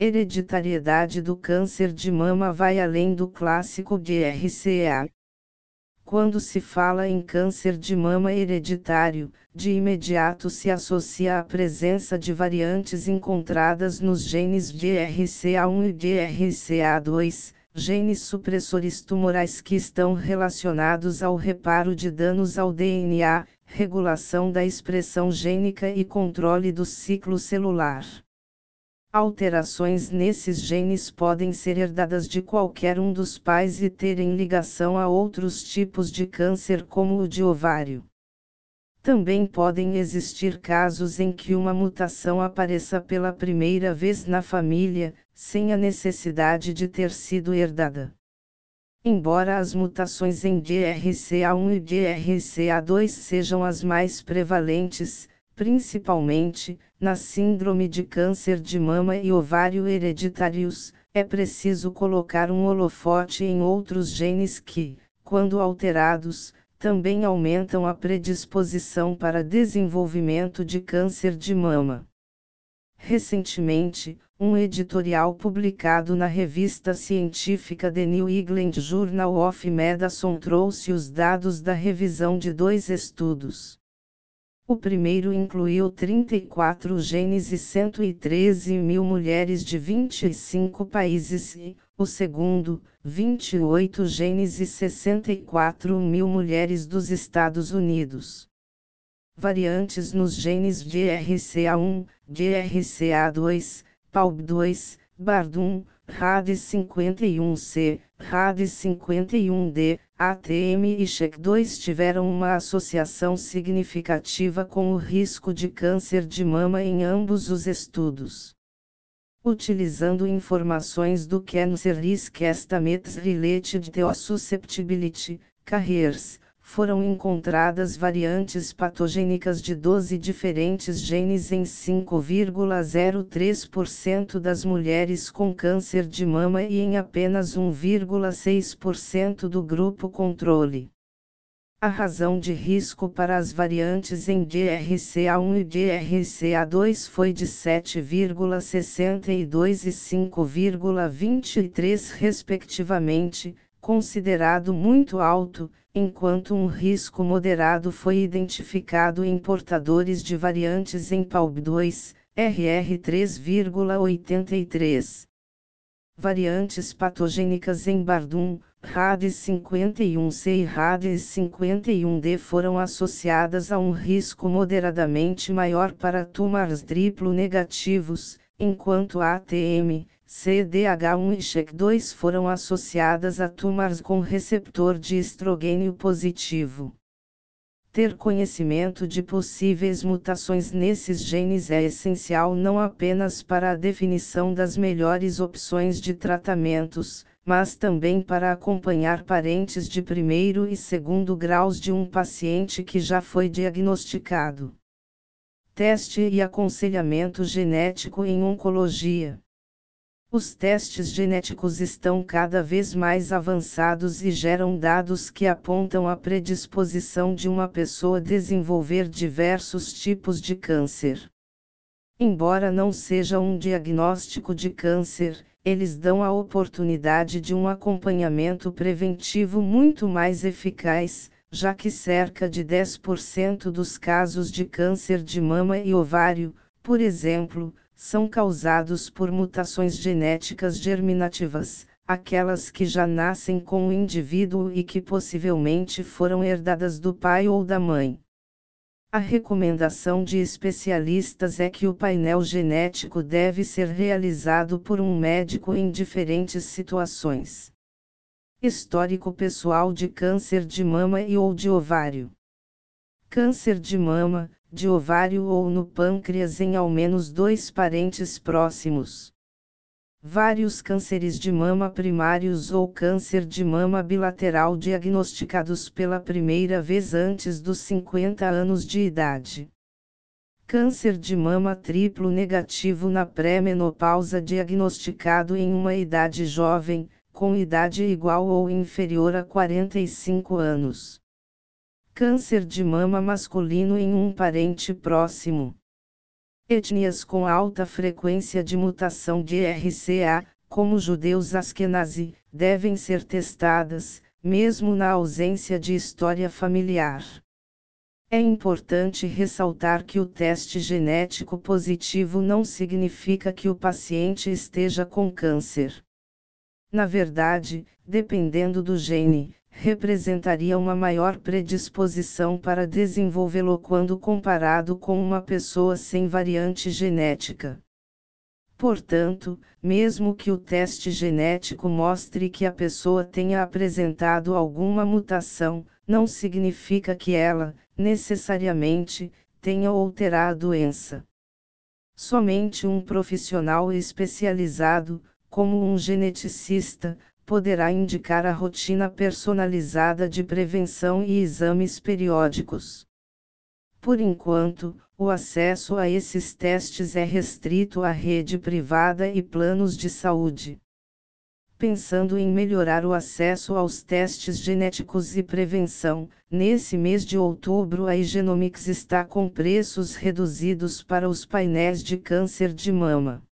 Hereditariedade do câncer de mama vai além do clássico de RCA. Quando se fala em câncer de mama hereditário, de imediato se associa a presença de variantes encontradas nos genes de RCA1 e de RCA2, genes supressores tumorais que estão relacionados ao reparo de danos ao DNA, regulação da expressão gênica e controle do ciclo celular. Alterações nesses genes podem ser herdadas de qualquer um dos pais e terem ligação a outros tipos de câncer, como o de ovário. Também podem existir casos em que uma mutação apareça pela primeira vez na família, sem a necessidade de ter sido herdada. Embora as mutações em DRCA1 e DRCA2 sejam as mais prevalentes, principalmente, na síndrome de câncer de mama e ovário hereditários, é preciso colocar um holofote em outros genes que, quando alterados, também aumentam a predisposição para desenvolvimento de câncer de mama. Recentemente, um editorial publicado na revista científica The New England Journal of Medicine trouxe os dados da revisão de dois estudos. O primeiro incluiu 34 genes e 113 mil mulheres de 25 países e, o segundo, 28 genes e 64 mil mulheres dos Estados Unidos. Variantes nos genes DRCA1, DRCA2, PALB2, BARD1, RAD51C, RAD51D, ATM e CHEC2 tiveram uma associação significativa com o risco de câncer de mama em ambos os estudos. Utilizando informações do Cancer Risk Estimates Related to Susceptibility, Carriers, foram encontradas variantes patogênicas de 12 diferentes genes em 5,03% das mulheres com câncer de mama e em apenas 1,6% do grupo controle. A razão de risco para as variantes em DRCA1 e DRCA2 foi de 7,62 e 5,23 respectivamente, considerado muito alto, enquanto um risco moderado foi identificado em portadores de variantes em PALB2, RR 3,83. Variantes patogênicas em Bardum, RAD51C e RAD51D foram associadas a um risco moderadamente maior para tumores triplo negativos, enquanto ATM, CDH1 e CHEC2 foram associadas a tumores com receptor de estrogênio positivo. Ter conhecimento de possíveis mutações nesses genes é essencial não apenas para a definição das melhores opções de tratamentos, mas também para acompanhar parentes de primeiro e segundo graus de um paciente que já foi diagnosticado. Teste e aconselhamento genético em oncologia. Os testes genéticos estão cada vez mais avançados e geram dados que apontam a predisposição de uma pessoa desenvolver diversos tipos de câncer. Embora não seja um diagnóstico de câncer, eles dão a oportunidade de um acompanhamento preventivo muito mais eficaz, já que cerca de 10% dos casos de câncer de mama e ovário, por exemplo, são causados por mutações genéticas germinativas, aquelas que já nascem com o indivíduo e que possivelmente foram herdadas do pai ou da mãe. A recomendação de especialistas é que o painel genético deve ser realizado por um médico em diferentes situações. Histórico pessoal de câncer de mama e ou de ovário. Câncer de mama, de ovário ou no pâncreas em ao menos dois parentes próximos. Vários cânceres de mama primários ou câncer de mama bilateral diagnosticados pela primeira vez antes dos 50 anos de idade. Câncer de mama triplo negativo na pré-menopausa diagnosticado em uma idade jovem, com idade igual ou inferior a 45 anos. Câncer de mama masculino em um parente próximo. Etnias com alta frequência de mutação de RCA, como judeus askenazi, devem ser testadas, mesmo na ausência de história familiar. É importante ressaltar que o teste genético positivo não significa que o paciente esteja com câncer. Na verdade, dependendo do gene, representaria uma maior predisposição para desenvolvê-lo quando comparado com uma pessoa sem variante genética. Portanto, mesmo que o teste genético mostre que a pessoa tenha apresentado alguma mutação, não significa que ela, necessariamente, tenha ou terá a doença. Somente um profissional especializado, como um geneticista, poderá indicar a rotina personalizada de prevenção e exames periódicos. Por enquanto, o acesso a esses testes é restrito à rede privada e planos de saúde. Pensando em melhorar o acesso aos testes genéticos e prevenção, nesse mês de outubro a Igenomics está com preços reduzidos para os painéis de câncer de mama.